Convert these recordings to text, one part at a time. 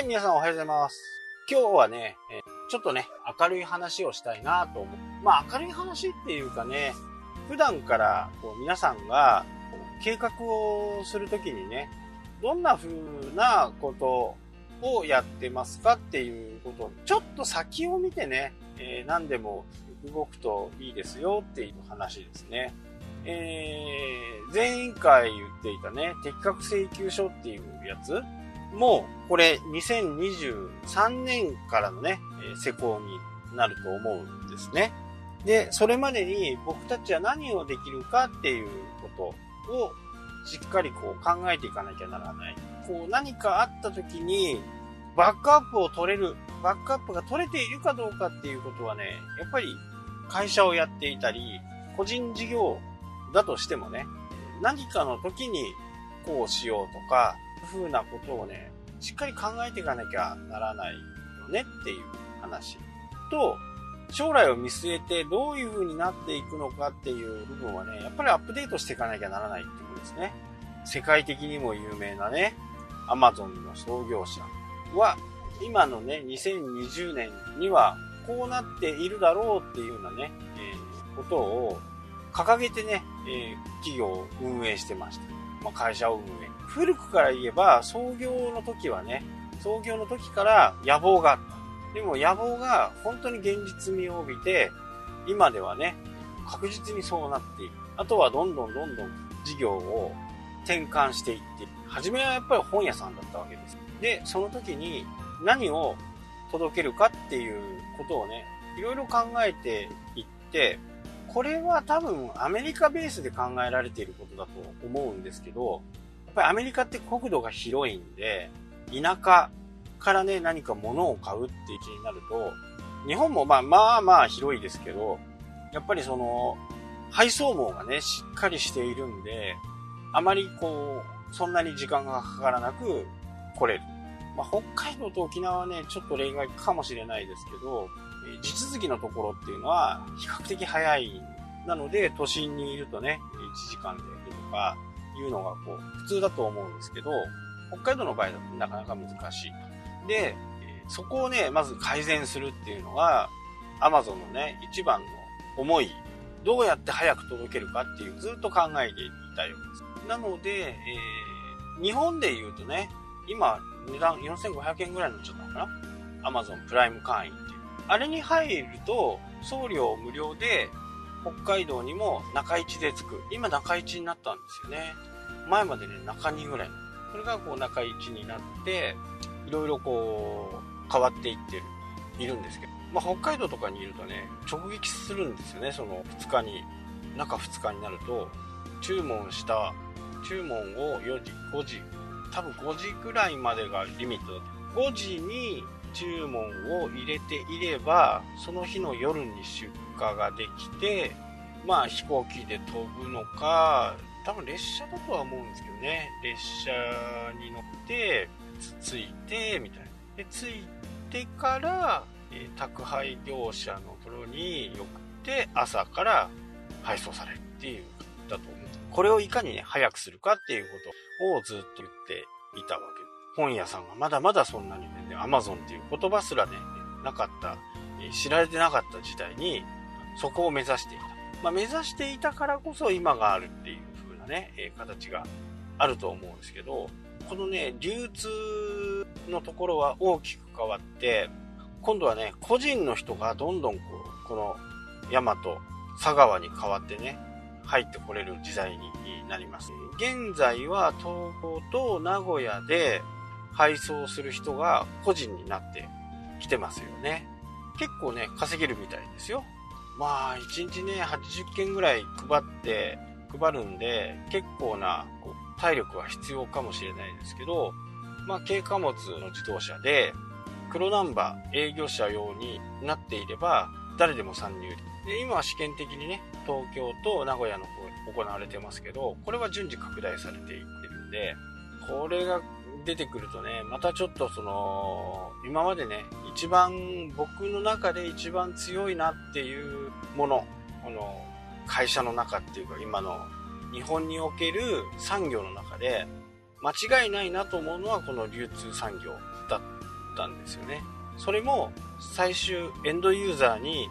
はい、皆さんおはようございます。今日はね、えちょっとね、明るい話をしたいなと思う。まあ、明るい話っていうかね、普段からこう皆さんが計画をするときにね、どんな風なことをやってますかっていうことを、ちょっと先を見てね、えー何でも動くといいですよっていう話ですね。えー、前回言っていたね、適格請求書っていうやつもう、これ2023年からのね、施行になると思うんですね。で、それまでに僕たちは何をできるかっていうことをしっかりこう考えていかなきゃならない。こう何かあった時にバックアップを取れる、バックアップが取れているかどうかっていうことはね、やっぱり会社をやっていたり、個人事業だとしてもね、何かの時にこうしようとか、ふうなことをね、しっかり考えていかなきゃならないよねっていう話と、将来を見据えてどういう風になっていくのかっていう部分はね、やっぱりアップデートしていかなきゃならないってことですね。世界的にも有名なね、アマゾンの創業者は、今のね、2020年にはこうなっているだろうっていうようなね、えーことを掲げてね、えー企業を運営してました。まあ、会社を運営。古くから言えば、創業の時はね、創業の時から野望があった。でも野望が本当に現実味を帯びて、今ではね、確実にそうなっている。あとはどんどんどんどん事業を転換していっている、初めはやっぱり本屋さんだったわけです。で、その時に何を届けるかっていうことをね、いろいろ考えていって、これは多分アメリカベースで考えられていることだと思うんですけど、やっぱりアメリカって国土が広いんで、田舎からね、何か物を買うっていう気になると、日本もまあまあまあ広いですけど、やっぱりその、配送網がね、しっかりしているんで、あまりこう、そんなに時間がかからなく来れる。まあ、北海道と沖縄はね、ちょっと例外かもしれないですけど、地続きのところっていうのは比較的早い。なので、都心にいるとね、1時間で行くとかいうのがこう、普通だと思うんですけど、北海道の場合だとなかなか難しい。で、そこをね、まず改善するっていうのが、Amazon のね、一番の思い、どうやって早く届けるかっていうずっと考えていたようです。なので、えー日本で言うとね、今、値段4500円ぐらいになっちゃったのかな ?Amazon プライム会員っていう。あれに入ると、送料無料で、北海道にも中市で着く。今中市になったんですよね。前までね、中2ぐらい。これがこう中市になって、いろいろこう、変わっていってる、いるんですけど。まあ、北海道とかにいるとね、直撃するんですよね、その2日に。中2日になると、注文した、注文を4時、5時、多分5時ぐらいまでがリミット。5時に注文を入れていれば、その日の夜に出荷ができて、まあ飛行機で飛ぶのか、多分列車だとは思うんですけどね、列車に乗って、つついて、みたいな。で、着いてから、えー宅配業者のところに送って、朝から配送されるっていうだと思う。これをいかにね、早くするかっていうことをずっと言っていたわけ。本屋さんがまだまだそんなにね、アマゾンっていう言葉すらね、なかった、知られてなかった時代に、そこを目指していた。まあ、目指していたからこそ今があるっていう風なね、え形があると思うんですけど、このね、流通のところは大きく変わって、今度はね、個人の人がどんどんこう、この山と佐川に変わってね、入ってこれる時代になります。現在は東京と名古屋で配送する人が個人になってきてますよね。結構ね、稼げるみたいですよ。まあ、1日ね、80件ぐらい配って、配るんで、結構なこう体力は必要かもしれないですけど、まあ、軽貨物の自動車で、黒ナンバー営業者用になっていれば、誰でも参入で、今は試験的にね、東京と名古屋の方行われてますけど、これは順次拡大されていってるんで、これが出てくるとね、またちょっとその、今までね、一番、僕の中で一番強いなっていうもの、この、会社の中っていうか、今の日本における産業の中で、間違いないなと思うのはこの流通産業だっったんですよね。それも最終エンドユーザーに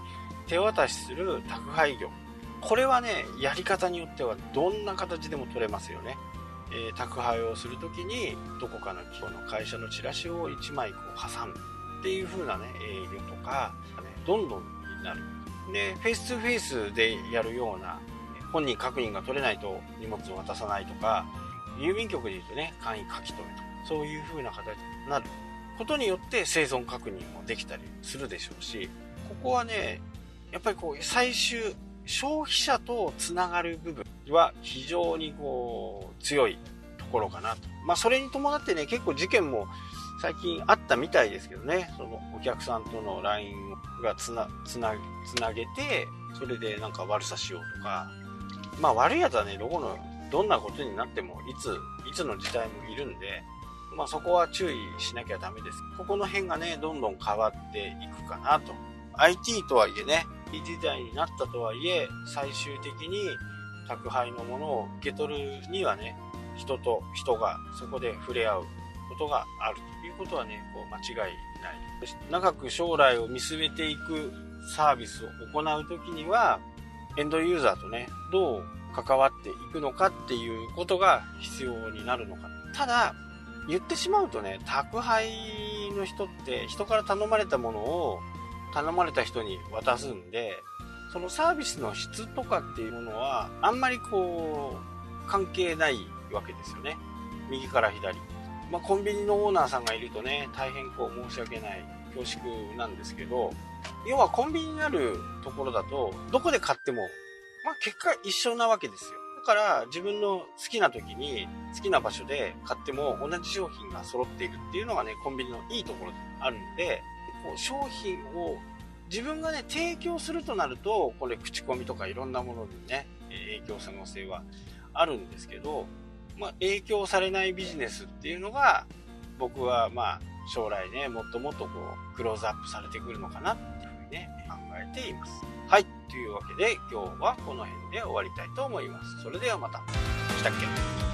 手渡しする宅配業。これはね、やり方によってはどんな形でも取れますよね。えー、宅配をするときにどこかの企業の会社のチラシを1枚こう挟むっていう風なね、営業とか、ね、どんどんになる。で、フェイス2フェイスでやるような、本人確認が取れないと荷物を渡さないとか、郵便局で言うとね、簡易書き留めとか、そういう風な形になることによって生存確認もできたりするでしょうし、ここはね、やっぱりこう、最終、消費者とつながる部分は非常にこう、強いところかなと。まあ、それに伴ってね、結構事件も最近あったみたいですけどね、そのお客さんとの LINE がつな、つな、つなげて、それでなんか悪さしようとか、まあ悪い奴はね、どこの、どんなことになっても、いつ、いつの時代もいるんで、まあそこは注意しなきゃダメです。ここの辺がね、どんどん変わっていくかなと。IT とはいえね、い時代になったとはいえ、最終的に宅配のものを受け取るにはね、人と人がそこで触れ合うことがあるということはね、こう間違いない。長く将来を見据えていくサービスを行うときには、エンドユーザーとね、どう関わっていくのかっていうことが必要になるのか。ただ、言ってしまうとね、宅配の人って人から頼まれたものを頼まれた人に渡すんで、そのサービスの質とかっていうものは、あんまりこう、関係ないわけですよね。右から左。まあ、コンビニのオーナーさんがいるとね、大変こう申し訳ない、恐縮なんですけど、要はコンビニにあるところだと、どこで買っても、まあ、結果一緒なわけですよ。だから自分の好きな時に好きな場所で買っても同じ商品が揃っているっていうのがね、コンビニのいいところであるんで、こう商品を自分がね、提供するとなると、これ口コミとかいろんなものにね、影響可能性はあるんですけど、まあ、影響されないビジネスっていうのが、僕はまあ、将来ね、もっともっとこう、クローズアップされてくるのかなっていうふうにね、考えています。はい。というわけで、今日はこの辺で終わりたいと思います。それではまた。したっけ？